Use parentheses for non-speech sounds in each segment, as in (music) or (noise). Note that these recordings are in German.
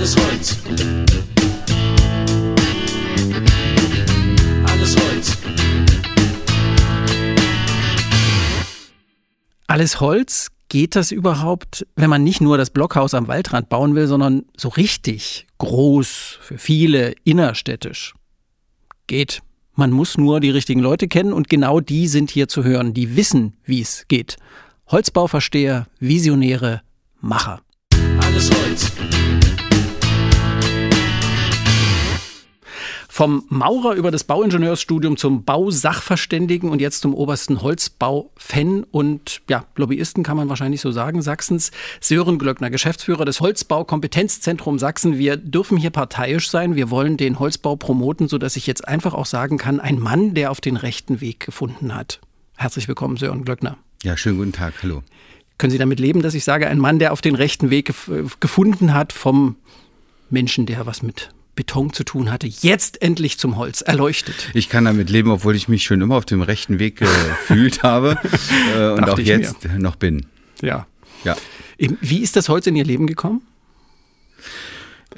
Alles Holz. Alles Holz. Alles Holz? Geht das überhaupt, wenn man nicht nur das Blockhaus am Waldrand bauen will, sondern so richtig groß, für viele, innerstädtisch? Geht. Man muss nur die richtigen Leute kennen und genau die sind hier zu hören, die wissen, wie es geht. Holzbauversteher, Visionäre, Macher. Alles Holz. Vom Maurer über das Bauingenieursstudium zum Bausachverständigen und jetzt zum obersten Holzbau-Fan und ja, Lobbyisten kann man wahrscheinlich so sagen, Sachsens. Sören Glöckner, Geschäftsführer des Holzbau-Kompetenzzentrum Sachsen. Wir dürfen hier parteiisch sein. Wir wollen den Holzbau promoten, sodass ich jetzt einfach auch sagen kann, ein Mann, der auf den rechten Weg gefunden hat. Herzlich willkommen, Sören Glöckner. Ja, schönen guten Tag. Hallo. Können Sie damit leben, dass ich sage, ein Mann, der auf den rechten Weg gef gefunden hat vom Menschen, der was mit Beton zu tun hatte, jetzt endlich zum Holz erleuchtet. Ich kann damit leben, obwohl ich mich schon immer auf dem rechten Weg gefühlt (laughs) habe äh, und auch jetzt mir. noch bin. Ja. ja. Wie ist das Holz in Ihr Leben gekommen?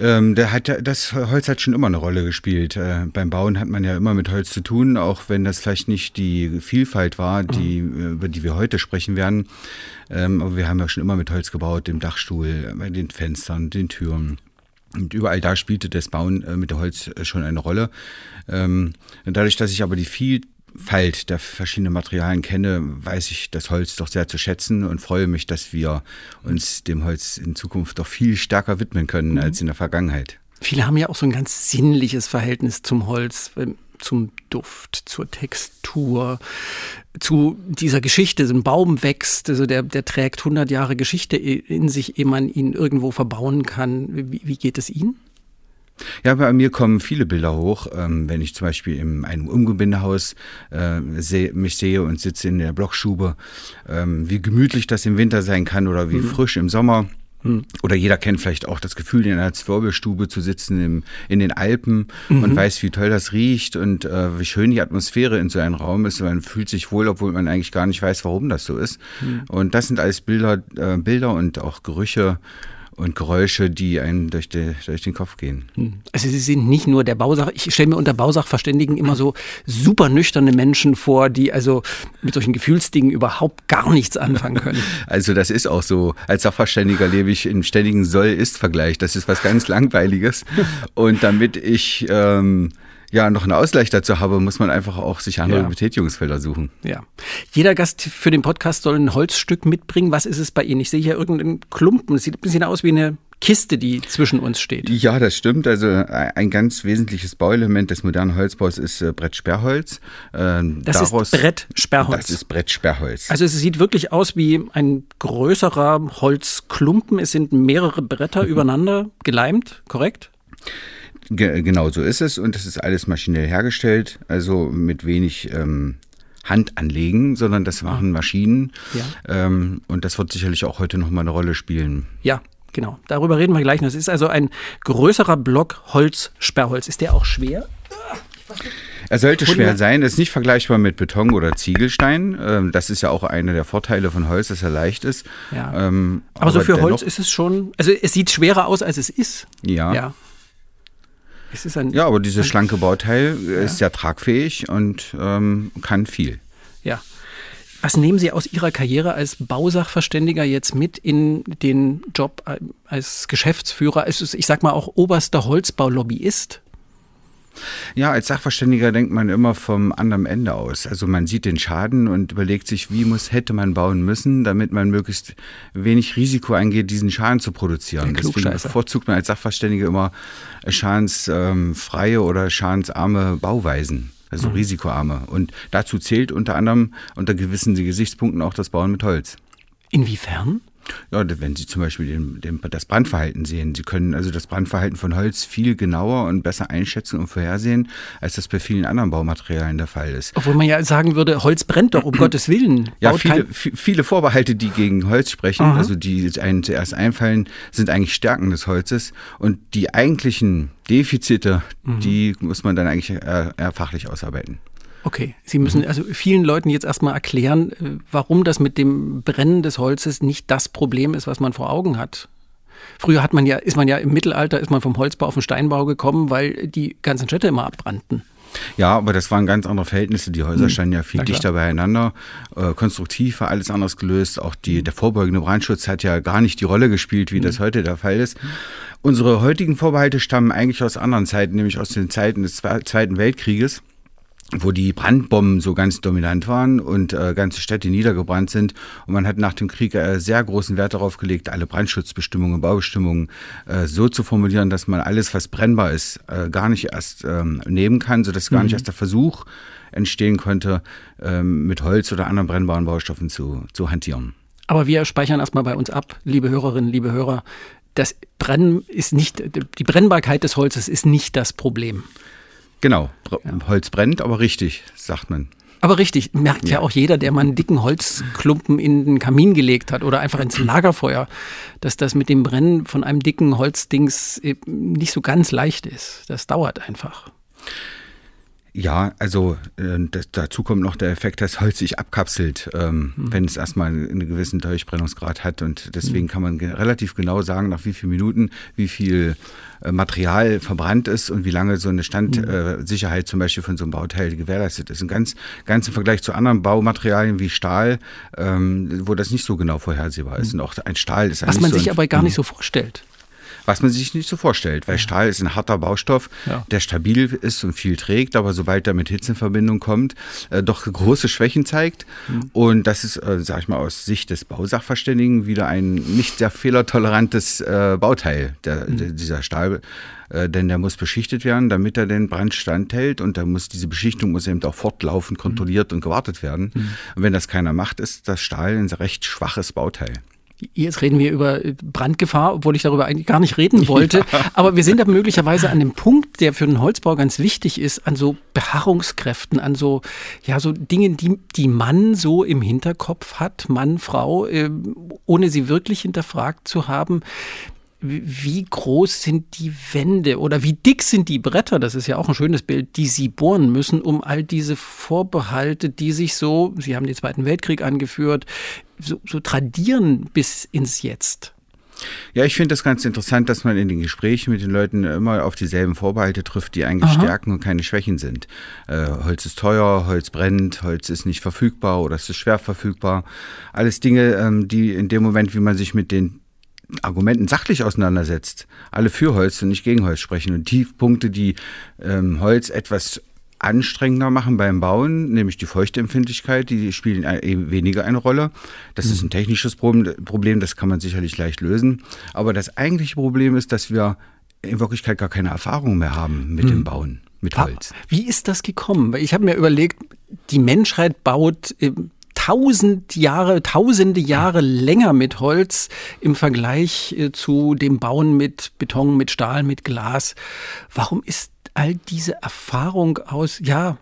Ähm, der hat, das Holz hat schon immer eine Rolle gespielt. Äh, beim Bauen hat man ja immer mit Holz zu tun, auch wenn das vielleicht nicht die Vielfalt war, die, mhm. über die wir heute sprechen werden. Ähm, aber wir haben ja schon immer mit Holz gebaut, dem Dachstuhl, bei den Fenstern, den Türen. Und überall da spielte das Bauen äh, mit dem Holz äh, schon eine Rolle. Ähm, dadurch, dass ich aber die Vielfalt der verschiedenen Materialien kenne, weiß ich das Holz doch sehr zu schätzen und freue mich, dass wir uns dem Holz in Zukunft doch viel stärker widmen können als in der Vergangenheit. Viele haben ja auch so ein ganz sinnliches Verhältnis zum Holz zum Duft, zur Textur, zu dieser Geschichte. So ein Baum wächst, also der, der trägt 100 Jahre Geschichte in sich, ehe man ihn irgendwo verbauen kann. Wie, wie geht es Ihnen? Ja, bei mir kommen viele Bilder hoch. Ähm, wenn ich zum Beispiel in einem Umgebindehaus äh, seh, mich sehe und sitze in der Blockschube, ähm, wie gemütlich das im Winter sein kann oder wie mhm. frisch im Sommer. Oder jeder kennt vielleicht auch das Gefühl, in einer Zwirbelstube zu sitzen im, in den Alpen mhm. und weiß, wie toll das riecht und äh, wie schön die Atmosphäre in so einem Raum ist. Man fühlt sich wohl, obwohl man eigentlich gar nicht weiß, warum das so ist. Mhm. Und das sind alles Bilder, äh, Bilder und auch Gerüche, und Geräusche, die einem durch, die, durch den Kopf gehen. Hm. Also Sie sind nicht nur der Bausach, ich stelle mir unter Bausachverständigen immer so super nüchterne Menschen vor, die also mit solchen Gefühlsdingen überhaupt gar nichts anfangen können. (laughs) Also das ist auch so. Als Sachverständiger lebe ich im ständigen Soll-Ist-Vergleich. Das ist was ganz Langweiliges. (laughs) Und damit ich ähm, ja noch einen Ausgleich dazu habe, muss man einfach auch sich andere ja. Betätigungsfelder suchen. Ja. Jeder Gast für den Podcast soll ein Holzstück mitbringen. Was ist es bei Ihnen? Ich sehe hier irgendeinen Klumpen. Es sieht ein bisschen aus wie eine Kiste, die zwischen uns steht. Ja, das stimmt. Also äh, ein ganz wesentliches Bauelement des modernen Holzbaus ist äh, Brettsperrholz. Ähm, das Daraus, ist Brettsperrholz. Das ist Brettsperrholz. Also es sieht wirklich aus wie ein größerer Holzklumpen. Es sind mehrere Bretter (laughs) übereinander geleimt, korrekt? Ge genau so ist es und es ist alles maschinell hergestellt, also mit wenig ähm, Handanlegen, sondern das waren ah. Maschinen. Ja. Ähm, und das wird sicherlich auch heute noch mal eine Rolle spielen. Ja, genau. Darüber reden wir gleich noch. Es ist also ein größerer Block Holz, Sperrholz. Ist der auch schwer? Er sollte schwer sein, ist nicht vergleichbar mit Beton oder Ziegelstein. Ähm, das ist ja auch einer der Vorteile von Holz, dass er leicht ist. Ja. Ähm, aber, aber, so für Holz ist es schon, also es sieht schwerer aus, als es ist. Ja. ja. Ein, ja, aber dieses schlanke Bauteil ja. ist sehr tragfähig und ähm, kann viel. Ja. Was nehmen Sie aus Ihrer Karriere als Bausachverständiger jetzt mit in den Job als Geschäftsführer, als, ich sag mal auch oberster Holzbaulobbyist? Ja, als Sachverständiger denkt man immer vom anderen Ende aus. Also man sieht den Schaden und überlegt sich, wie muss, hätte man bauen müssen, damit man möglichst wenig Risiko eingeht, diesen Schaden zu produzieren. Deswegen bevorzugt man als Sachverständiger immer schadensfreie oder schadensarme Bauweisen. Also mhm. risikoarme. Und dazu zählt unter anderem unter gewissen Gesichtspunkten auch das Bauen mit Holz. Inwiefern? Ja, wenn Sie zum Beispiel den, den, das Brandverhalten sehen. Sie können also das Brandverhalten von Holz viel genauer und besser einschätzen und vorhersehen, als das bei vielen anderen Baumaterialien der Fall ist. Obwohl man ja sagen würde, Holz brennt doch, um (clears throat) Gottes Willen. Ja, viele, viele Vorbehalte, die gegen Holz sprechen, Aha. also die einen zuerst einfallen, sind eigentlich Stärken des Holzes. Und die eigentlichen Defizite, mhm. die muss man dann eigentlich eher, eher fachlich ausarbeiten. Okay, Sie müssen mhm. also vielen Leuten jetzt erstmal erklären, äh, warum das mit dem Brennen des Holzes nicht das Problem ist, was man vor Augen hat. Früher hat man ja, ist man ja im Mittelalter, ist man vom Holzbau auf den Steinbau gekommen, weil die ganzen Städte immer abbrannten. Ja, aber das waren ganz andere Verhältnisse. Die Häuser hm. standen ja viel ja, dichter beieinander. Äh, konstruktiv war alles anders gelöst. Auch die, der vorbeugende Brandschutz hat ja gar nicht die Rolle gespielt, wie mhm. das heute der Fall ist. Unsere heutigen Vorbehalte stammen eigentlich aus anderen Zeiten, nämlich aus den Zeiten des Zweiten Weltkrieges wo die Brandbomben so ganz dominant waren und äh, ganze Städte niedergebrannt sind. Und man hat nach dem Krieg äh, sehr großen Wert darauf gelegt, alle Brandschutzbestimmungen, Baubestimmungen äh, so zu formulieren, dass man alles, was brennbar ist, äh, gar nicht erst ähm, nehmen kann, sodass gar mhm. nicht erst der Versuch entstehen konnte, ähm, mit Holz oder anderen brennbaren Baustoffen zu, zu hantieren. Aber wir speichern erstmal bei uns ab, liebe Hörerinnen, liebe Hörer, das Brennen ist nicht, die Brennbarkeit des Holzes ist nicht das Problem. Genau, ja. Holz brennt, aber richtig, sagt man. Aber richtig, merkt ja. ja. auch jeder, der mal einen dicken Holzklumpen in den Kamin gelegt hat oder einfach ins Lagerfeuer, dass das mit dem Brennen von einem dicken Holzdings nicht so ganz leicht ist. Das dauert einfach. Ja, also äh, das, dazu kommt noch der Effekt, dass Holz sich abkapselt, ähm, mhm. wenn es erstmal einen gewissen Durchbrennungsgrad hat. Und deswegen mhm. kann man relativ genau sagen, nach wie vielen Minuten, wie viel äh, Material verbrannt ist und wie lange so eine Standsicherheit mhm. äh, zum Beispiel von so einem Bauteil gewährleistet ist. Ein ganz, ganz im Vergleich zu anderen Baumaterialien wie Stahl, ähm, wo das nicht so genau vorhersehbar ist. Mhm. Und auch ein Stahl ist Was man so sich aber gar nicht mhm. so vorstellt was man sich nicht so vorstellt, weil Stahl ist ein harter Baustoff, ja. der stabil ist und viel trägt, aber sobald er mit Hitze in Verbindung kommt, äh, doch große Schwächen zeigt. Mhm. Und das ist, äh, sag ich mal, aus Sicht des Bausachverständigen wieder ein nicht sehr fehlertolerantes äh, Bauteil, der, mhm. der, dieser Stahl äh, denn der muss beschichtet werden, damit er den Brand standhält und da muss diese Beschichtung muss eben auch fortlaufend kontrolliert mhm. und gewartet werden. Mhm. Und wenn das keiner macht, ist das Stahl ein recht schwaches Bauteil. Jetzt reden wir über Brandgefahr, obwohl ich darüber eigentlich gar nicht reden wollte. Ja. Aber wir sind da möglicherweise an dem Punkt, der für den Holzbau ganz wichtig ist, an so Beharrungskräften, an so, ja, so Dingen, die, die Mann so im Hinterkopf hat, Mann, Frau, äh, ohne sie wirklich hinterfragt zu haben wie groß sind die Wände oder wie dick sind die Bretter, das ist ja auch ein schönes Bild, die Sie bohren müssen, um all diese Vorbehalte, die sich so, Sie haben den Zweiten Weltkrieg angeführt, so, so tradieren bis ins Jetzt. Ja, ich finde das ganz interessant, dass man in den Gesprächen mit den Leuten immer auf dieselben Vorbehalte trifft, die eigentlich Aha. Stärken und keine Schwächen sind. Äh, Holz ist teuer, Holz brennt, Holz ist nicht verfügbar oder es ist schwer verfügbar. Alles Dinge, ähm, die in dem Moment, wie man sich mit den Argumenten sachlich auseinandersetzt, alle für Holz und nicht gegen Holz sprechen. Und die Punkte, die ähm, Holz etwas anstrengender machen beim Bauen, nämlich die Feuchteempfindlichkeit, die spielen weniger eine Rolle. Das mhm. ist ein technisches Problem, das kann man sicherlich leicht lösen. Aber das eigentliche Problem ist, dass wir in Wirklichkeit gar keine Erfahrung mehr haben mit mhm. dem Bauen, mit Holz. Wie ist das gekommen? Ich habe mir überlegt, die Menschheit baut tausend Jahre, tausende Jahre länger mit Holz im Vergleich äh, zu dem Bauen mit Beton, mit Stahl, mit Glas. Warum ist all diese Erfahrung aus, ja,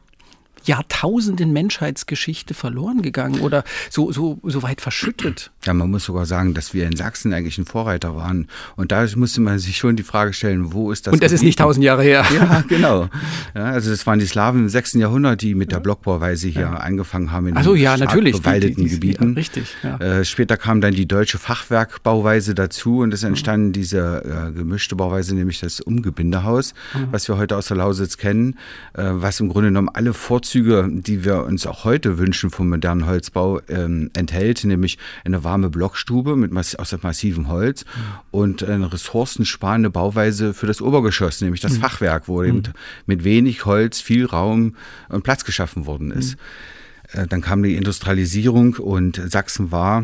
Jahrtausenden Menschheitsgeschichte verloren gegangen oder so, so, so weit verschüttet. Ja, man muss sogar sagen, dass wir in Sachsen eigentlich ein Vorreiter waren. Und da musste man sich schon die Frage stellen, wo ist das? Und das Gebiet? ist nicht tausend Jahre her. Ja, (laughs) genau. Ja, also das waren die Slawen im sechsten Jahrhundert, die mit der Blockbauweise hier ja. angefangen haben in also, ja, natürlich. bewaldeten die, die, Gebieten. Ja, richtig. Ja. Äh, später kam dann die deutsche Fachwerkbauweise dazu und es entstand mhm. diese äh, gemischte Bauweise, nämlich das Umgebindehaus, mhm. was wir heute aus der Lausitz kennen, äh, was im Grunde genommen alle Vorzüge Vorzüge, die wir uns auch heute wünschen vom modernen Holzbau, ähm, enthält, nämlich eine warme Blockstube mit aus massivem Holz und eine ressourcensparende Bauweise für das Obergeschoss, nämlich das mhm. Fachwerk, wo mhm. mit wenig Holz viel Raum und Platz geschaffen worden ist. Mhm. Äh, dann kam die Industrialisierung und Sachsen war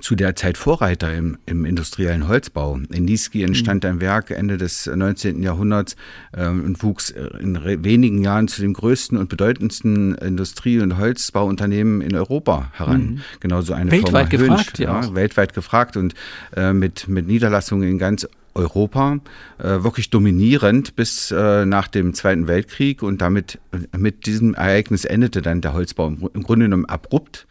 zu der Zeit Vorreiter im, im industriellen Holzbau. In Niesky entstand mhm. ein Werk Ende des 19. Jahrhunderts äh, und wuchs in wenigen Jahren zu dem größten und bedeutendsten Industrie- und Holzbauunternehmen in Europa heran. Mhm. Genauso eine weltweit Firma gefragt, Hünsch, ja, ja, weltweit gefragt und äh, mit, mit Niederlassungen in ganz Europa, äh, wirklich dominierend bis äh, nach dem Zweiten Weltkrieg und damit mit diesem Ereignis endete dann der Holzbau im, im Grunde genommen abrupt.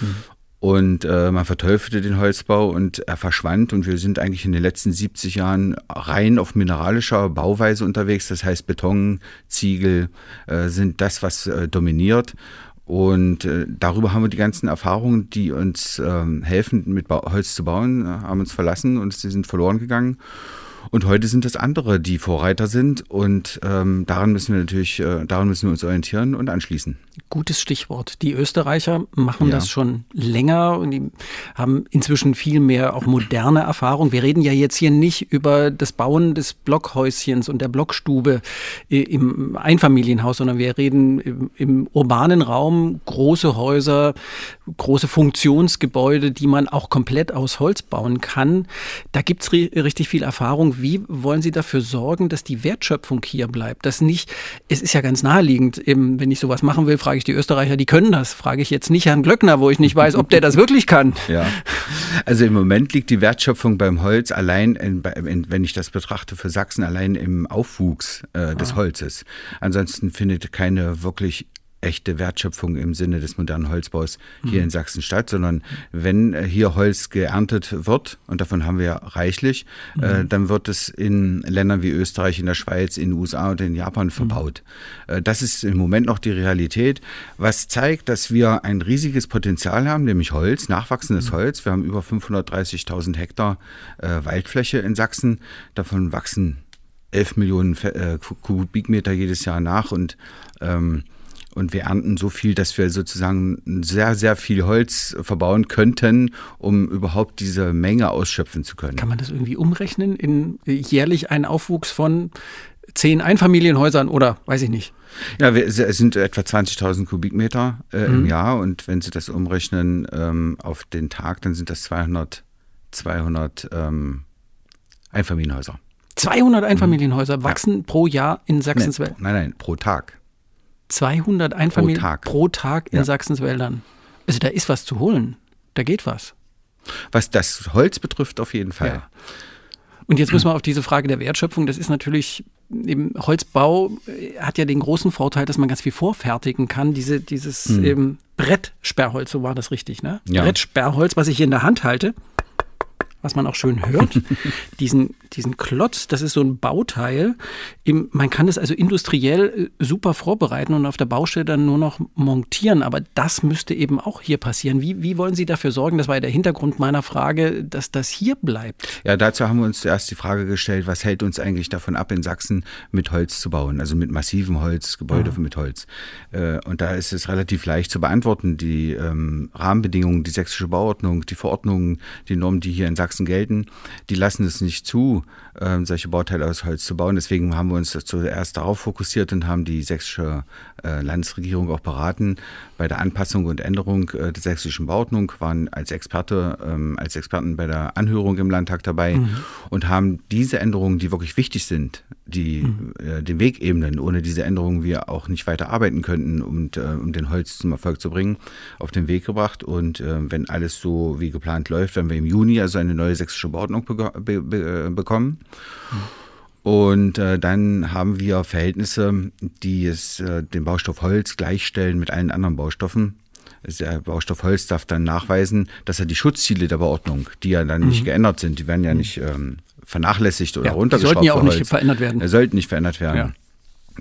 Mhm. Und äh, man verteufelte den Holzbau und er verschwand. Und wir sind eigentlich in den letzten 70 Jahren rein auf mineralischer Bauweise unterwegs. Das heißt, Beton, Ziegel äh, sind das, was äh, dominiert. Und äh, darüber haben wir die ganzen Erfahrungen, die uns ähm, helfen, mit ba Holz zu bauen, äh, haben uns verlassen und sie sind verloren gegangen. Und heute sind es andere, die Vorreiter sind. Und ähm, daran müssen wir natürlich, äh, daran müssen wir uns orientieren und anschließen. Gutes Stichwort. Die Österreicher machen ja. das schon länger und die haben inzwischen viel mehr auch moderne Erfahrung. Wir reden ja jetzt hier nicht über das Bauen des Blockhäuschens und der Blockstube äh, im Einfamilienhaus, sondern wir reden im, im urbanen Raum große Häuser, große Funktionsgebäude, die man auch komplett aus Holz bauen kann. Da gibt's richtig viel Erfahrung wie wollen Sie dafür sorgen, dass die Wertschöpfung hier bleibt? Dass nicht, es ist ja ganz naheliegend, eben, wenn ich sowas machen will, frage ich die Österreicher, die können das. Frage ich jetzt nicht Herrn Glöckner, wo ich nicht weiß, ob der das wirklich kann. (laughs) Ja. Also im Moment liegt die Wertschöpfung beim Holz allein, in, in, wenn ich das betrachte, für Sachsen allein im Aufwuchs äh, des ah. Holzes. Ansonsten findet keine wirklich echte Wertschöpfung im Sinne des modernen Holzbaus hier mhm. in Sachsen statt, sondern wenn äh, hier Holz geerntet wird, und davon haben wir reichlich, mhm. äh, dann wird es in Ländern wie Österreich, in der Schweiz, in den USA und in Japan verbaut. Mhm. Äh, das ist im Moment noch die Realität, was zeigt, dass wir ein riesiges Potenzial haben, nämlich Holz, nachwachsendes mhm. Holz. Wir haben über 530.000 Hektar äh, Waldfläche in Sachsen. Davon wachsen 11 Millionen äh, Kubikmeter jedes Jahr nach und ähm, und wir ernten so viel, dass wir sozusagen sehr, sehr viel Holz verbauen könnten, um überhaupt diese Menge ausschöpfen zu können. Kann man das irgendwie umrechnen in jährlich einen Aufwuchs von zehn Einfamilienhäusern oder weiß ich nicht? Ja, wir, es sind etwa 20.000 Kubikmeter äh, mhm. im Jahr und wenn Sie das umrechnen ähm, auf den Tag, dann sind das 200, 200 ähm, Einfamilienhäuser. 200 Einfamilienhäuser mhm. wachsen ja. pro Jahr in Sachsens-Welt? Nein, nein, pro Tag. 200 Einfamilien pro Tag, pro Tag in ja. Sachsenswäldern. Also da ist was zu holen. Da geht was. Was das Holz betrifft, auf jeden Fall. Ja. Und jetzt müssen wir auf diese Frage der Wertschöpfung, das ist natürlich, im Holzbau äh, hat ja den großen Vorteil, dass man ganz viel vorfertigen kann. Diese, dieses mhm. ähm, Brettsperrholz, so war das richtig, ne? Ja. Brettsperrholz, was ich hier in der Hand halte, was man auch schön hört. (laughs) diesen, diesen Klotz, das ist so ein Bauteil. Im, man kann es also industriell äh, super vorbereiten und auf der Baustelle dann nur noch montieren. Aber das müsste eben auch hier passieren. Wie, wie wollen Sie dafür sorgen, das war ja der Hintergrund meiner Frage, dass das hier bleibt? Ja, dazu haben wir uns zuerst die Frage gestellt, was hält uns eigentlich davon ab, in Sachsen mit Holz zu bauen, also mit massivem Holz, Gebäude mhm. mit Holz. Äh, und da ist es relativ leicht zu beantworten. Die ähm, Rahmenbedingungen, die sächsische Bauordnung, die Verordnungen, die Normen, die hier in Sachsen Sachsen gelten, die lassen es nicht zu, Brasil äh, solche Bauteile aus Holz zu bauen. Deswegen haben wir uns zuerst darauf fokussiert und haben die sächsische äh, Landesregierung auch beraten bei der Anpassung und Änderung äh, der sächsischen Bauordnung, waren als Experte, ähm, als Experten bei der Anhörung im Landtag dabei mhm. und haben diese Änderungen, die wirklich wichtig sind, die mhm. äh, den Weg ebnen, ohne diese Änderungen wir auch nicht weiter arbeiten könnten, um, äh, um den Holz zum Erfolg zu bringen, auf den Weg gebracht. Und äh, wenn alles so wie geplant läuft, werden wir im Juni also eine neue sächsische Bauordnung be be be bekommen. Und äh, dann haben wir Verhältnisse, die es äh, den Baustoff Holz gleichstellen mit allen anderen Baustoffen. Der Baustoff Holz darf dann nachweisen, dass er die Schutzziele der Verordnung, die ja dann mhm. nicht geändert sind, die werden ja mhm. nicht ähm, vernachlässigt oder ja, runtergeschraubt. Die sollten ja auch nicht verändert werden. Die sollten nicht verändert werden. Ja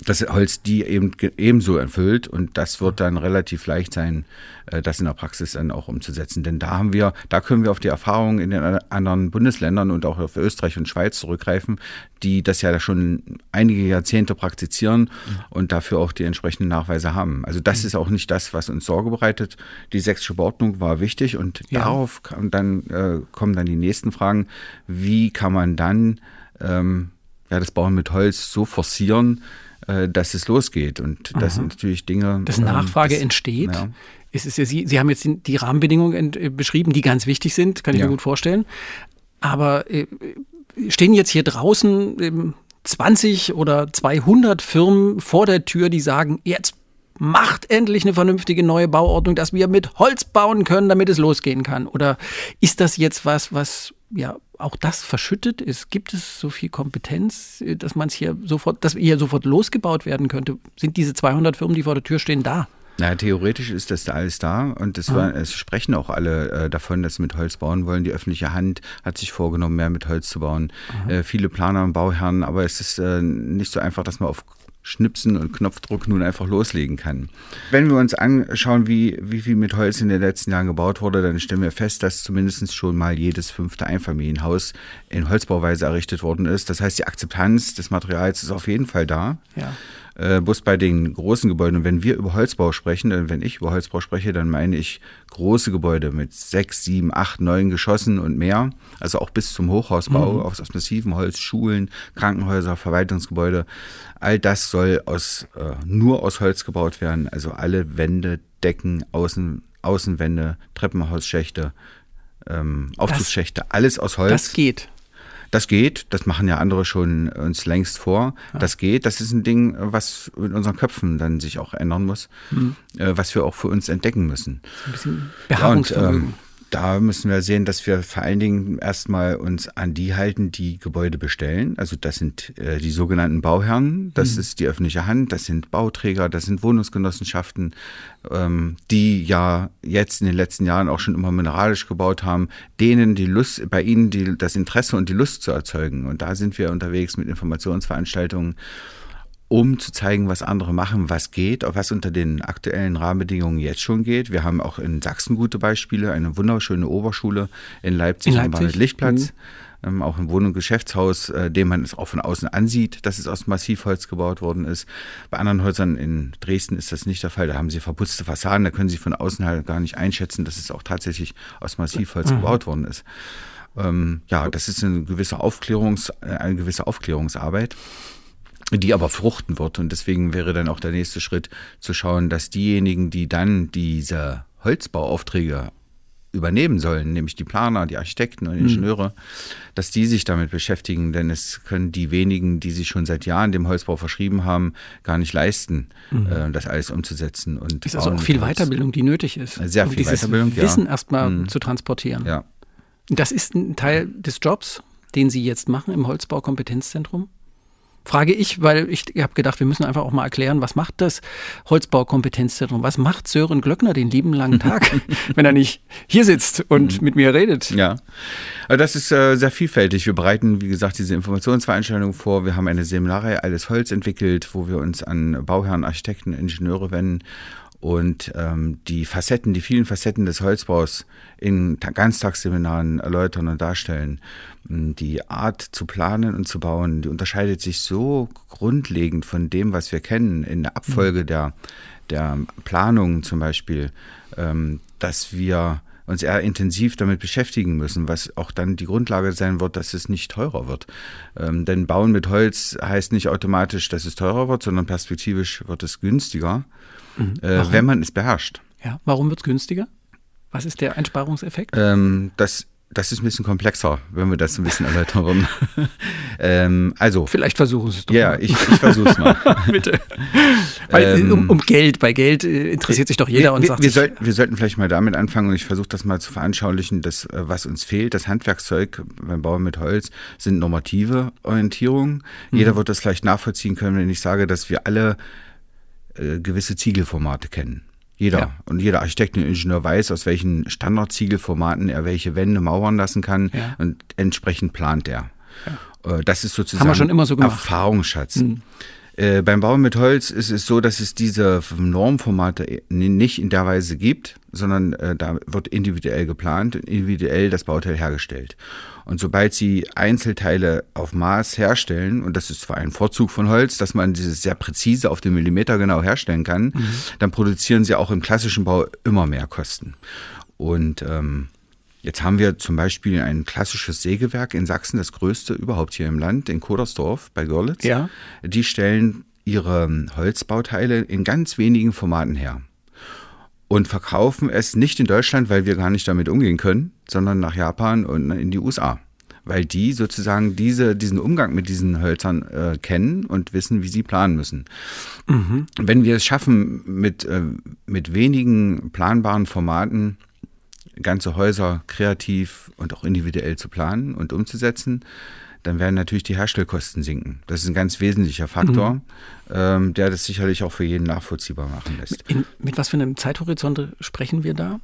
das Holz die eben ebenso erfüllt und das wird dann relativ leicht sein, äh, das in der Praxis dann auch umzusetzen. Denn da haben wir, da können wir auf die Erfahrungen in den anderen Bundesländern und auch auf Österreich und Schweiz zurückgreifen, die das ja schon einige Jahrzehnte praktizieren und dafür auch die entsprechenden Nachweise haben. Also das ist auch nicht das, was uns Sorge bereitet. Die sächsische Verordnung war wichtig und ja. darauf dann, äh, kommen dann die nächsten Fragen. Wie kann man dann ähm, ja, das Bauen mit Holz so forcieren, dass es losgeht. Und das sind natürlich Dinge. Dass Nachfrage das, entsteht. Ja. Es ist ja, Sie, Sie haben jetzt die Rahmenbedingungen äh, beschrieben, die ganz wichtig sind, kann ich ja. mir gut vorstellen. Aber äh, stehen jetzt hier draußen 20 ähm, oder 200 Firmen vor der Tür, die sagen, jetzt macht endlich eine vernünftige neue Bauordnung, dass wir mit Holz bauen können, damit es losgehen kann? Oder ist das jetzt was, was ja auch das verschüttet ist? Gibt es so viel Kompetenz, dass man es hier sofort, dass hier sofort losgebaut werden könnte? Sind diese 200 Firmen, die vor der Tür stehen, da? Na, theoretisch ist das da alles da und es, war, es sprechen auch alle äh, davon, dass sie mit Holz bauen wollen. Die öffentliche Hand hat sich vorgenommen, mehr mit Holz zu bauen. Äh, viele Planer und Bauherren, aber es ist äh, nicht so einfach, dass man auf Schnipsen und Knopfdruck nun einfach loslegen kann. Wenn wir uns anschauen, wie, wie viel mit Holz in den letzten Jahren gebaut wurde, dann stellen wir fest, dass zumindest schon mal jedes fünfte Einfamilienhaus in Holzbauweise errichtet worden ist. Das heißt, die Akzeptanz des Materials ist auf jeden Fall da. Ja. Äh, bloß bei den großen Gebäuden. Und wenn wir über Holzbau sprechen, dann, wenn ich über Holzbau spreche, dann meine ich große Gebäude mit sechs, sieben, acht, neun Geschossen und mehr. Also auch bis zum Hochhausbau, mhm. aus, aus massivem Holz, Schulen, Krankenhäuser, Verwaltungsgebäude. All das soll aus, äh, nur aus Holz gebaut werden. Also alle Wände, Decken, Außen, Außenwände, Treppenhausschächte, ähm, Aufzugsschächte, alles aus Holz. Das geht. Das geht, das machen ja andere schon uns längst vor. Ja. Das geht, das ist ein Ding, was in unseren Köpfen dann sich auch ändern muss, mhm. äh, was wir auch für uns entdecken müssen. Ein bisschen Beharrungsvermögen. Und, ähm, da müssen wir sehen, dass wir vor allen Dingen erstmal uns an die halten, die Gebäude bestellen. Also das sind äh, die sogenannten Bauherren, das mhm. ist die öffentliche Hand, das sind Bauträger, das sind Wohnungsgenossenschaften, ähm, die ja jetzt in den letzten Jahren auch schon immer mineralisch gebaut haben, denen die Lust, bei ihnen die, das Interesse und die Lust zu erzeugen. Und da sind wir unterwegs mit Informationsveranstaltungen um zu zeigen, was andere machen, was geht, was unter den aktuellen Rahmenbedingungen jetzt schon geht. Wir haben auch in Sachsen gute Beispiele, eine wunderschöne Oberschule in Leipzig, in Leipzig. am Lichtplatz. Mhm. Ähm, auch ein Wohn- und Geschäftshaus, äh, dem man es auch von außen ansieht, dass es aus Massivholz gebaut worden ist. Bei anderen Häusern in Dresden ist das nicht der Fall. Da haben sie verputzte Fassaden, da können sie von außen halt gar nicht einschätzen, dass es auch tatsächlich aus Massivholz mhm. gebaut worden ist. Ähm, ja, das ist eine gewisse Aufklärungs, äh, eine gewisse Aufklärungsarbeit die aber fruchten wird. Und deswegen wäre dann auch der nächste Schritt zu schauen, dass diejenigen, die dann diese Holzbauaufträge übernehmen sollen, nämlich die Planer, die Architekten und mhm. Ingenieure, mhm. dass die sich damit beschäftigen, denn es können die wenigen, die sich schon seit Jahren dem Holzbau verschrieben haben, gar nicht leisten, mhm. äh, das alles umzusetzen. Und ist also auch viel Weiterbildung, die nötig ist. Sehr viel dieses Weiterbildung, Wissen ja. erstmal mhm. zu transportieren. Ja. Das ist ein Teil des Jobs, den Sie jetzt machen im Holzbaukompetenzzentrum? Frage ich, weil ich habe gedacht, wir müssen einfach auch mal erklären, was macht das Holzbaukompetenzzentrum? Was macht Sören Glöckner den lieben langen Tag, (laughs) wenn er nicht hier sitzt und mhm. mit mir redet? Ja, also das ist äh, sehr vielfältig. Wir bereiten, wie gesagt, diese Informationsveranstaltung vor. Wir haben eine Seminarreihe Alles Holz entwickelt, wo wir uns an Bauherren, Architekten, Ingenieure wenden und ähm, die Facetten, die vielen Facetten des Holzbaus in Ganztagsseminaren erläutern und darstellen. Die Art zu planen und zu bauen, die unterscheidet sich so grundlegend von dem, was wir kennen in der Abfolge mhm. der, der Planung zum Beispiel, ähm, dass wir uns eher intensiv damit beschäftigen müssen, was auch dann die Grundlage sein wird, dass es nicht teurer wird. Ähm, denn Bauen mit Holz heißt nicht automatisch, dass es teurer wird, sondern perspektivisch wird es günstiger. Mhm. Äh, wenn man es beherrscht. Ja, warum wird es günstiger? Was ist der Einsparungseffekt? Ähm, das das ist ein bisschen komplexer, wenn wir das ein bisschen erläutern (laughs) ähm, also. Vielleicht versuchen Sie es doch ja, mal. Ich, ich versuche es mal. (laughs) Bitte. Weil, ähm, um, um, Geld, bei Geld äh, interessiert sich doch jeder wir, und sagt. Wir, soll, wir sollten vielleicht mal damit anfangen und ich versuche das mal zu veranschaulichen, dass, äh, was uns fehlt. Das Handwerkszeug beim Bauen mit Holz sind normative Orientierungen. Mhm. Jeder wird das vielleicht nachvollziehen können, wenn ich sage, dass wir alle äh, gewisse Ziegelformate kennen. Jeder. Ja. Und jeder Architekt und Ingenieur weiß, aus welchen Standardziegelformaten er welche Wände mauern lassen kann ja. und entsprechend plant er. Ja. Äh, das ist sozusagen Haben wir schon immer so gemacht. Erfahrungsschatz. Mhm. Äh, beim Bauen mit Holz ist es so, dass es diese Normformate nicht in der Weise gibt, sondern äh, da wird individuell geplant und individuell das Bauteil hergestellt. Und sobald sie Einzelteile auf Maß herstellen, und das ist zwar ein Vorzug von Holz, dass man dieses sehr präzise auf den Millimeter genau herstellen kann, mhm. dann produzieren sie auch im klassischen Bau immer mehr Kosten. Und ähm, Jetzt haben wir zum Beispiel ein klassisches Sägewerk in Sachsen, das größte überhaupt hier im Land, in Kodersdorf bei Görlitz. Ja. Die stellen ihre Holzbauteile in ganz wenigen Formaten her und verkaufen es nicht in Deutschland, weil wir gar nicht damit umgehen können, sondern nach Japan und in die USA. Weil die sozusagen diese, diesen Umgang mit diesen Hölzern äh, kennen und wissen, wie sie planen müssen. Mhm. Wenn wir es schaffen, mit, äh, mit wenigen planbaren Formaten ganze Häuser kreativ und auch individuell zu planen und umzusetzen, dann werden natürlich die Herstellkosten sinken. Das ist ein ganz wesentlicher Faktor, mhm. ähm, der das sicherlich auch für jeden nachvollziehbar machen lässt. In, mit was für einem Zeithorizont sprechen wir da?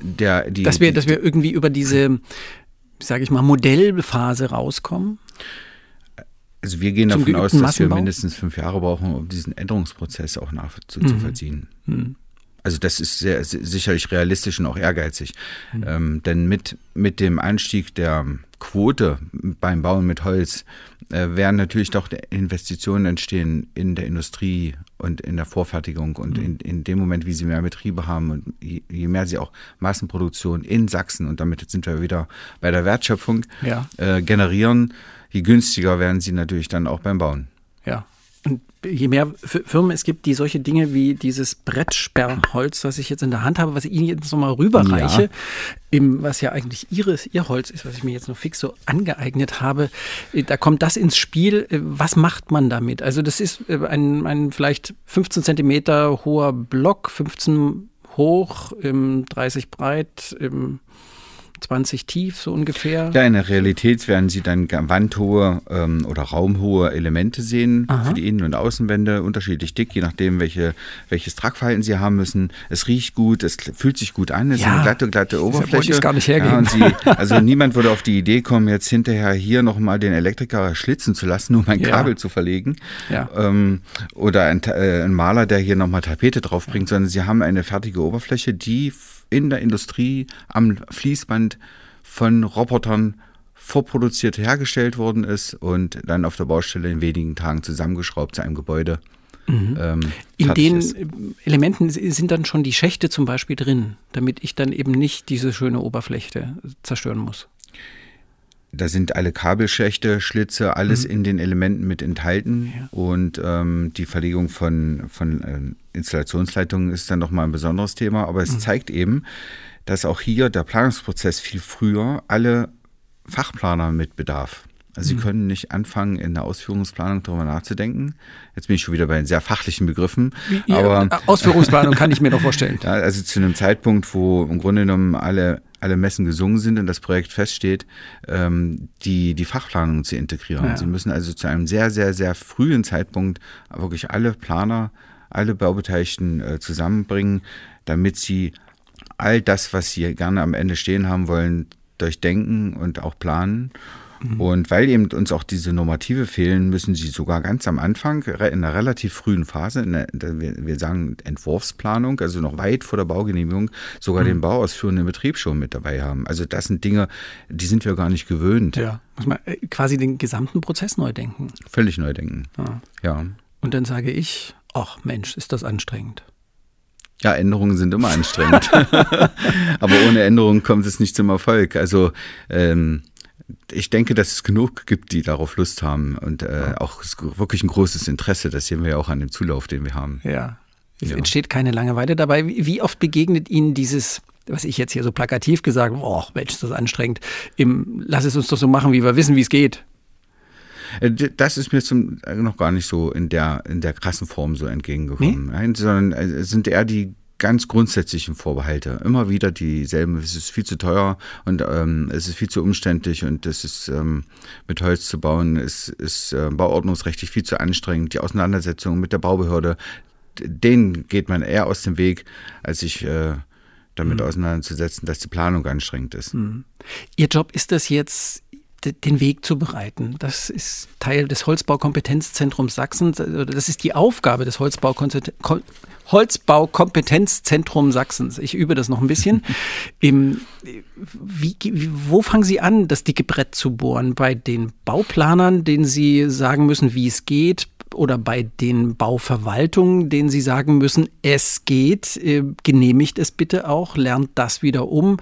Der, die, dass, wir, dass wir irgendwie über diese, sage ich mal, Modellphase rauskommen? Also wir gehen Zum davon aus, dass wir Massenbau? mindestens fünf Jahre brauchen, um diesen Änderungsprozess auch nachzuvollziehen. Mhm. Also das ist sehr, si- sicherlich realistisch und auch ehrgeizig. Mhm. Ähm, denn mit, mit dem Anstieg der Quote beim Bauen mit Holz äh, werden natürlich doch Investitionen entstehen in der Industrie und in der Vorfertigung und Mhm. in, in dem Moment, wie sie mehr Betriebe haben und je, je mehr sie auch Massenproduktion in Sachsen und damit sind wir wieder bei der Wertschöpfung Ja. äh, generieren, je günstiger werden sie natürlich dann auch beim Bauen. Ja. Und je mehr Firmen es gibt, die solche Dinge wie dieses Brettsperrholz, was ich jetzt in der Hand habe, was ich Ihnen jetzt nochmal rüberreiche, Ja. im, was ja eigentlich Ihres, Ihr Holz ist, was ich mir jetzt nur fix so angeeignet habe, äh, da kommt das ins Spiel. Äh, Was macht man damit? Also das ist äh, ein, ein vielleicht 15 Zentimeter hoher Block, 15 hoch, ähm, 30 breit, ähm, 20 tief so ungefähr. Ja, in der Realität werden Sie dann wandhohe ähm, oder raumhohe Elemente sehen Aha. für die Innen- und Außenwände, unterschiedlich dick, je nachdem, welche, welches Tragverhalten Sie haben müssen. Es riecht gut, es fühlt sich gut an, es ist Ja. eine glatte, glatte Oberfläche. ich's gar nicht hergeben. Ja, Sie, also niemand würde auf die Idee kommen, jetzt hinterher hier nochmal den Elektriker schlitzen zu lassen, um ein Ja. Kabel zu verlegen. Ähm, oder ein, äh, ein Maler, der hier nochmal Tapete draufbringt, sondern Sie haben eine fertige Oberfläche, die in der Industrie am Fließband von Robotern vorproduziert hergestellt worden ist und dann auf der Baustelle in wenigen Tagen zusammengeschraubt zu einem Gebäude. Ähm, Mhm. In fertig den ist. äh, Elementen sind dann schon die Schächte zum Beispiel drin, damit ich dann eben nicht diese schöne Oberfläche zerstören muss. Da sind alle Kabelschächte, Schlitze, alles in den Elementen mit enthalten. Mhm. Ja. Und ähm, die Verlegung von, von Installationsleitungen ist dann nochmal ein besonderes Thema. Aber Mhm. es zeigt eben, dass auch hier der Planungsprozess viel früher alle Fachplaner mit bedarf. Also Mhm. Sie können nicht anfangen, in der Ausführungsplanung darüber nachzudenken. Jetzt bin ich schon wieder bei sehr fachlichen Begriffen. aber Ja, Ausführungsplanung kann ich mir doch vorstellen. (laughs) ja, also zu einem Zeitpunkt, wo im Grunde genommen alle, alle Messen gesungen sind und das Projekt feststeht, ähm, die, die Fachplanung zu integrieren. Ja. Sie müssen also zu einem sehr, sehr, sehr frühen Zeitpunkt wirklich alle Planer, alle Baubeteiligten äh, zusammenbringen, damit sie all das, was sie gerne am Ende stehen haben wollen, durchdenken und auch planen. Und weil eben uns auch diese Normative fehlen, müssen sie sogar ganz am Anfang, in einer relativ frühen Phase, der, wir, sagen Entwurfsplanung, also noch weit vor der Baugenehmigung, sogar den bauausführenden Betrieb schon mit dabei haben. Also das sind Dinge, die sind wir gar nicht gewöhnt. Ja, muss man äh, quasi den gesamten Prozess neu denken. Völlig neu denken. Ja. Ja. Und dann sage ich, ach Mensch, ist das anstrengend. Ja, Änderungen sind immer anstrengend. (laughs) Aber ohne Änderungen kommt es nicht zum Erfolg. Also ähm, ich denke, dass es genug gibt, die darauf Lust haben und äh, auch wirklich ein großes Interesse. Das sehen wir ja auch an dem Zulauf, den wir haben. Ja. Es Ja. entsteht keine Langeweile dabei. Wie wie oft begegnet Ihnen dieses, was ich jetzt hier so plakativ gesagt habe, oh Mensch, ist das anstrengend. Im, lass es uns doch so machen, wie wir wissen, wie es geht. Äh, Das ist mir zum, äh, noch gar nicht so in der, in der krassen Form so entgegengekommen. Nein, sondern äh, es sind eher die ganz grundsätzlichen Vorbehalte. Immer wieder dieselben. Es ist viel zu teuer und ähm, es ist viel zu umständlich und es ist ähm, mit Holz zu bauen, es ist äh, bauordnungsrechtlich viel zu anstrengend. Die Auseinandersetzung mit der Baubehörde, denen geht man eher aus dem Weg, als sich äh, damit auseinanderzusetzen, dass die Planung anstrengend ist. Ihr Job ist es jetzt, den Weg zu bereiten. Das ist Teil des Holzbaukompetenzzentrums Sachsen. Das ist die Aufgabe des Holzbaukompetenzzentrums Sachsens. Ich übe das noch ein bisschen. (laughs) Im, wie, wie- wo fangen Sie an, das dicke Brett zu bohren? Bei den Bauplanern, denen Sie sagen müssen, wie es geht? Oder bei den Bauverwaltungen, denen Sie sagen müssen, es geht, äh, genehmigt es bitte auch, lernt das wieder um.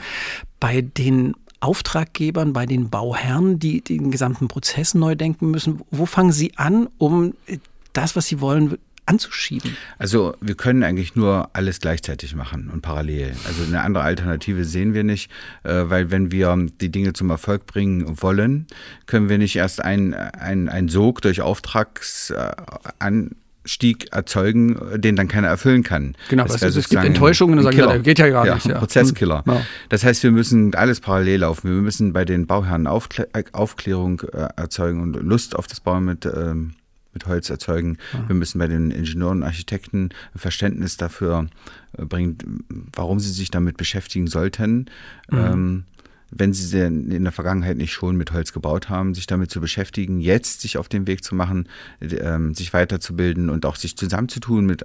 Bei den Auftraggebern, bei den Bauherren, die den gesamten Prozess neu denken müssen. Wo fangen Sie an, um äh, das, was Sie wollen, anzuschieben? Also wir können eigentlich nur alles gleichzeitig machen und parallel. Also eine andere Alternative sehen wir nicht, äh, weil wenn wir die Dinge zum Erfolg bringen wollen, können wir nicht erst einen ein Sog durch Auftragsanstieg erzeugen, den dann keiner erfüllen kann. Genau, Das also es gibt Enttäuschungen und sagen, ja, Killer. das geht ja gar nicht, ein ja. Prozesskiller. Hm, ja. Das heißt, wir müssen alles parallel laufen. Wir müssen bei den Bauherren Aufklä äh, Aufklärung äh, erzeugen und Lust auf das Bauen mit, ähm, mit Holz erzeugen. Wir müssen bei den Ingenieuren und Architekten Verständnis dafür äh, bringen, warum sie sich damit beschäftigen sollten. Ähm, wenn sie in der Vergangenheit nicht schon mit Holz gebaut haben, sich damit zu beschäftigen, jetzt sich auf den Weg zu machen, äh, sich weiterzubilden und auch sich zusammenzutun mit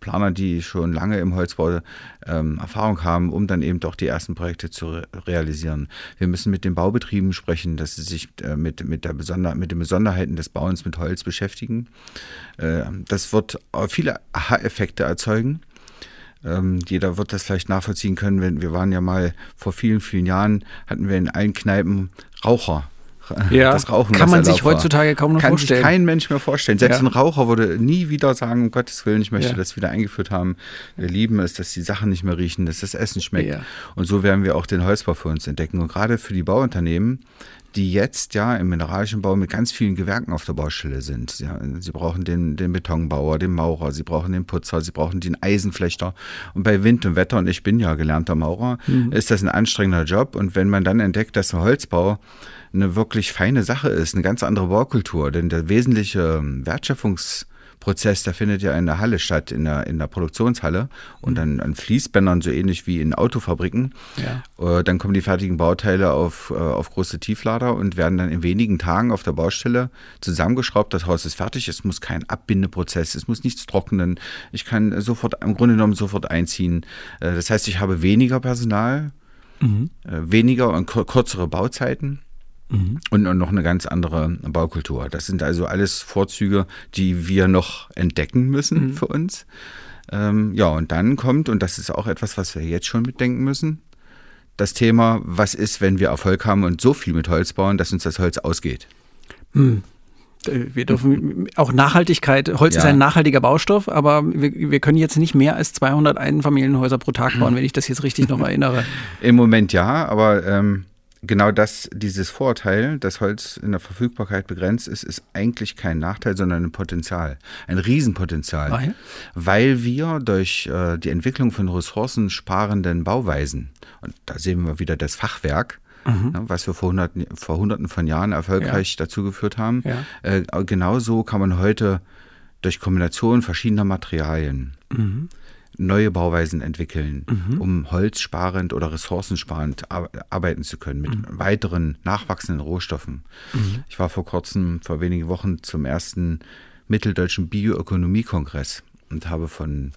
Planern, die schon lange im Holzbau ähm, Erfahrung haben, um dann eben doch die ersten Projekte zu re realisieren. Wir müssen mit den Baubetrieben sprechen, dass sie sich äh, mit, mit, der Besonder mit den Besonderheiten des Bauens mit Holz beschäftigen. Äh, das wird viele Aha-Effekte erzeugen. Ähm, jeder wird das vielleicht nachvollziehen können, wenn wir waren ja mal vor vielen, vielen Jahren, hatten wir in allen Kneipen Raucher. Ja, (laughs) das Rauchen, kann man sich heutzutage war. kaum noch kann vorstellen. Kann sich kein Mensch mehr vorstellen. Selbst ja. ein Raucher würde nie wieder sagen, um Gottes Willen, ich möchte ja. das wieder eingeführt haben. Wir lieben es, dass die Sachen nicht mehr riechen, dass das Essen schmeckt. Ja. Und so werden wir auch den Holzbau für uns entdecken. Und gerade für die Bauunternehmen die jetzt ja im mineralischen Bau mit ganz vielen Gewerken auf der Baustelle sind. Ja, sie brauchen den, den Betonbauer, den Maurer, sie brauchen den Putzer, sie brauchen den Eisenflechter. Und bei Wind und Wetter, und ich bin ja gelernter Maurer, mhm. ist das ein anstrengender Job. Und wenn man dann entdeckt, dass der Holzbau eine wirklich feine Sache ist, eine ganz andere Baukultur, denn der wesentliche Wertschöpfungs- Prozess, der findet ja in der Halle statt, in der, in der Produktionshalle und dann an Fließbändern, so ähnlich wie in Autofabriken. Ja. Äh, dann kommen die fertigen Bauteile auf, äh, auf große Tieflader und werden dann in wenigen Tagen auf der Baustelle zusammengeschraubt. Das Haus ist fertig, es muss kein Abbindeprozess, es muss nichts trocknen. Ich kann sofort, im Grunde genommen sofort einziehen. Äh, das heißt, ich habe weniger Personal, mhm. weniger und kürzere Bauzeiten Mhm. Und noch eine ganz andere Baukultur. Das sind also alles Vorzüge, die wir noch entdecken müssen mhm. für uns. Ähm, ja, und dann kommt, und das ist auch etwas, was wir jetzt schon mitdenken müssen, das Thema, was ist, wenn wir Erfolg haben und so viel mit Holz bauen, dass uns das Holz ausgeht. Mhm. Wir dürfen (laughs) auch Nachhaltigkeit, Holz ja. ist ein nachhaltiger Baustoff, aber wir, wir, können jetzt nicht mehr als 200 Einfamilienhäuser pro Tag bauen, (laughs) wenn ich das jetzt richtig noch erinnere. Im Moment ja, aber ähm, genau das, dieses Vorteil, dass Holz in der Verfügbarkeit begrenzt ist, ist eigentlich kein Nachteil, sondern ein Potenzial, ein Riesenpotenzial. Weil, weil wir durch äh, die Entwicklung von ressourcensparenden Bauweisen, und da sehen wir wieder das Fachwerk, Mhm. Ne, was wir vor, hunderten, vor hunderten von Jahren erfolgreich ja. dazu geführt haben. Ja. Äh, genauso kann man heute durch Kombination verschiedener Materialien mhm neue Bauweisen entwickeln, mhm. um holzsparend oder ressourcensparend arbeiten zu können mit mhm. weiteren nachwachsenden Rohstoffen. Mhm. Ich war vor kurzem, vor wenigen Wochen zum ersten mitteldeutschen Bioökonomiekongress und habe von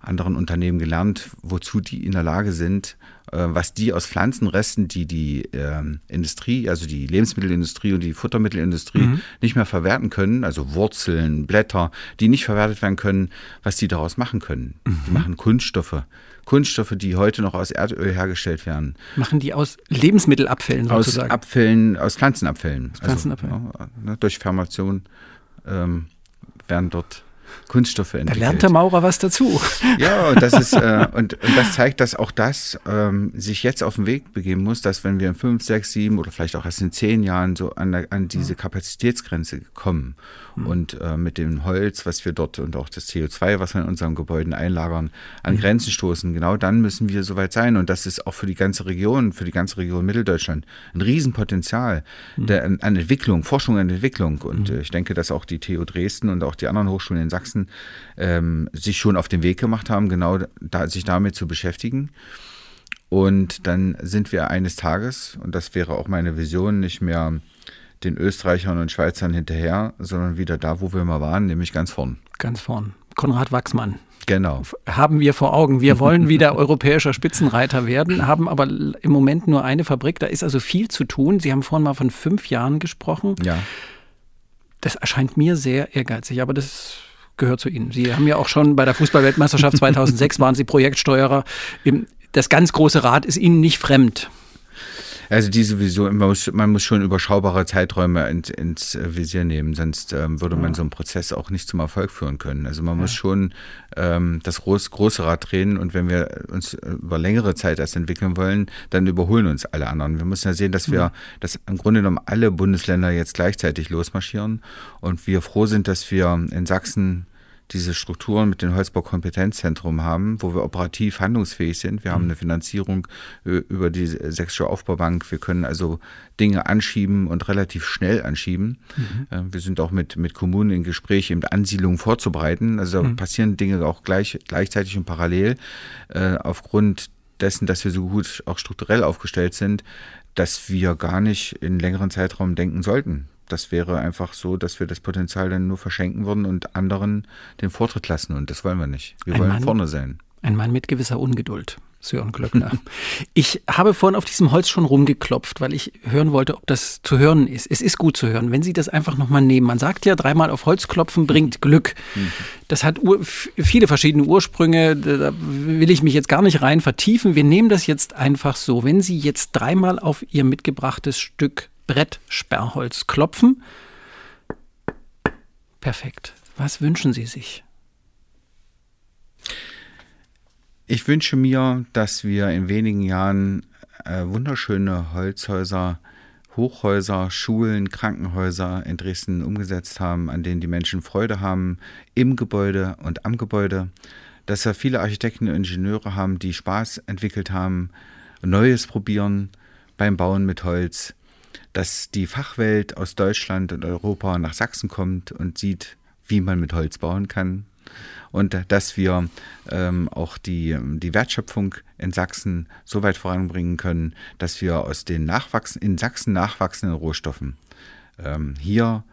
anderen Unternehmen gelernt, wozu die in der Lage sind, was die aus Pflanzenresten, die die äh, Industrie, also die Lebensmittelindustrie und die Futtermittelindustrie mhm. nicht mehr verwerten können, also Wurzeln, Blätter, die nicht verwertet werden können, was die daraus machen können. Mhm. Die machen Kunststoffe. Kunststoffe, die heute noch aus Erdöl hergestellt werden. Machen die aus Lebensmittelabfällen sozusagen? Aus Abfällen, aus Pflanzenabfällen. Aus Pflanzenabfällen. Also, ne, durch Fermentation ähm, werden dort Kunststoffe entwickelt. Da lernt der Maurer was dazu. (laughs) Ja, und das ist äh, und, und, das zeigt, dass auch das ähm, sich jetzt auf den Weg begeben muss, dass wenn wir in fünf, sechs, sieben oder vielleicht auch erst in zehn Jahren so an, an diese Kapazitätsgrenze kommen mhm. und äh, mit dem Holz, was wir dort und auch das CO2, was wir in unseren Gebäuden einlagern, an mhm. Grenzen stoßen, genau dann müssen wir soweit sein. Und das ist auch für die ganze Region, für die ganze Region Mitteldeutschland ein Riesenpotenzial mhm. der, an Entwicklung, Forschung und Entwicklung. Und mhm. äh, ich denke, dass auch die TU Dresden und auch die anderen Hochschulen in Sachsen ähm, sich schon auf den Weg gemacht haben, genau da, sich damit zu beschäftigen. Und dann sind wir eines Tages, und das wäre auch meine Vision, nicht mehr den Österreichern und Schweizern hinterher, sondern wieder da, wo wir mal waren, nämlich ganz vorn. Ganz vorn. Konrad Wachsmann. Genau. Haben wir vor Augen. Wir wollen (laughs) wieder europäischer Spitzenreiter werden, haben aber im Moment nur eine Fabrik. Da ist also viel zu tun. Sie haben vorhin mal von fünf Jahren gesprochen. Ja. Das erscheint mir sehr ehrgeizig, aber das gehört zu Ihnen. Sie haben ja auch schon bei der Fußballweltmeisterschaft (laughs) 2006 waren Sie Projektsteuerer. Das ganz große Rad ist Ihnen nicht fremd. Also diese Vision, man muss, man muss schon überschaubare Zeiträume ins, ins Visier nehmen, sonst ähm, würde man so einen Prozess auch nicht zum Erfolg führen können. Also man ja. muss schon ähm, das groß, große Rad drehen und wenn wir uns über längere Zeit erst entwickeln wollen, dann überholen uns alle anderen. Wir müssen ja sehen, dass wir, mhm. dass im Grunde genommen alle Bundesländer jetzt gleichzeitig losmarschieren und wir froh sind, dass wir in Sachsen diese Strukturen mit dem Holzbau-Kompetenzzentrum haben, wo wir operativ handlungsfähig sind. Wir haben mhm. eine Finanzierung äh, über die Sächsische Aufbaubank. Wir können also Dinge anschieben und relativ schnell anschieben. Mhm. Äh, wir sind auch mit, mit Kommunen in Gespräch, eben Ansiedlungen vorzubereiten. Also da mhm. passieren Dinge auch gleich, gleichzeitig und parallel. Äh, aufgrund dessen, dass wir so gut auch strukturell aufgestellt sind, dass wir gar nicht in längeren Zeitraum denken sollten. Das wäre einfach so, dass wir das Potenzial dann nur verschenken würden und anderen den Vortritt lassen. Und das wollen wir nicht. Wir Ein wollen Mann- vorne sein. Ein Mann mit gewisser Ungeduld. Sören Glöckner. (laughs) Ich habe vorhin auf diesem Holz schon rumgeklopft, weil ich hören wollte, ob das zu hören ist. Es ist gut zu hören, wenn Sie das einfach nochmal nehmen. Man sagt ja, dreimal auf Holz klopfen bringt (laughs) Glück. Das hat viele verschiedene Ursprünge. Da will ich mich jetzt gar nicht rein vertiefen. Wir nehmen das jetzt einfach so. Wenn Sie jetzt dreimal auf Ihr mitgebrachtes Stück Brettsperrholz klopfen, perfekt. Was wünschen Sie sich? Ich wünsche mir, dass wir in wenigen Jahren äh, wunderschöne Holzhäuser, Hochhäuser, Schulen, Krankenhäuser in Dresden umgesetzt haben, an denen die Menschen Freude haben, im Gebäude und am Gebäude. Dass wir viele Architekten und Ingenieure haben, die Spaß entwickelt haben, Neues probieren beim Bauen mit Holz. Dass die Fachwelt aus Deutschland und Europa nach Sachsen kommt und sieht, wie man mit Holz bauen kann. Und dass wir ähm, auch die, die Wertschöpfung in Sachsen so weit voranbringen können, dass wir aus den nachwachsen, in Sachsen nachwachsenden Rohstoffen ähm, hier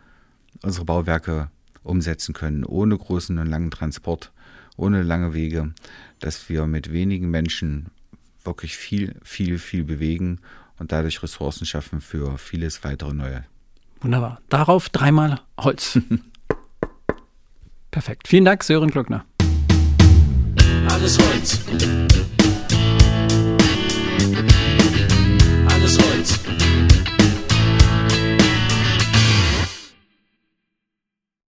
unsere Bauwerke umsetzen können, ohne großen und langen Transport, ohne lange Wege, dass wir mit wenigen Menschen wirklich viel, viel, viel bewegen und dadurch Ressourcen schaffen für vieles weitere Neue. Wunderbar. Darauf dreimal Holz. (laughs) Perfekt. Vielen Dank, Sören Glöckner. Alles Holz.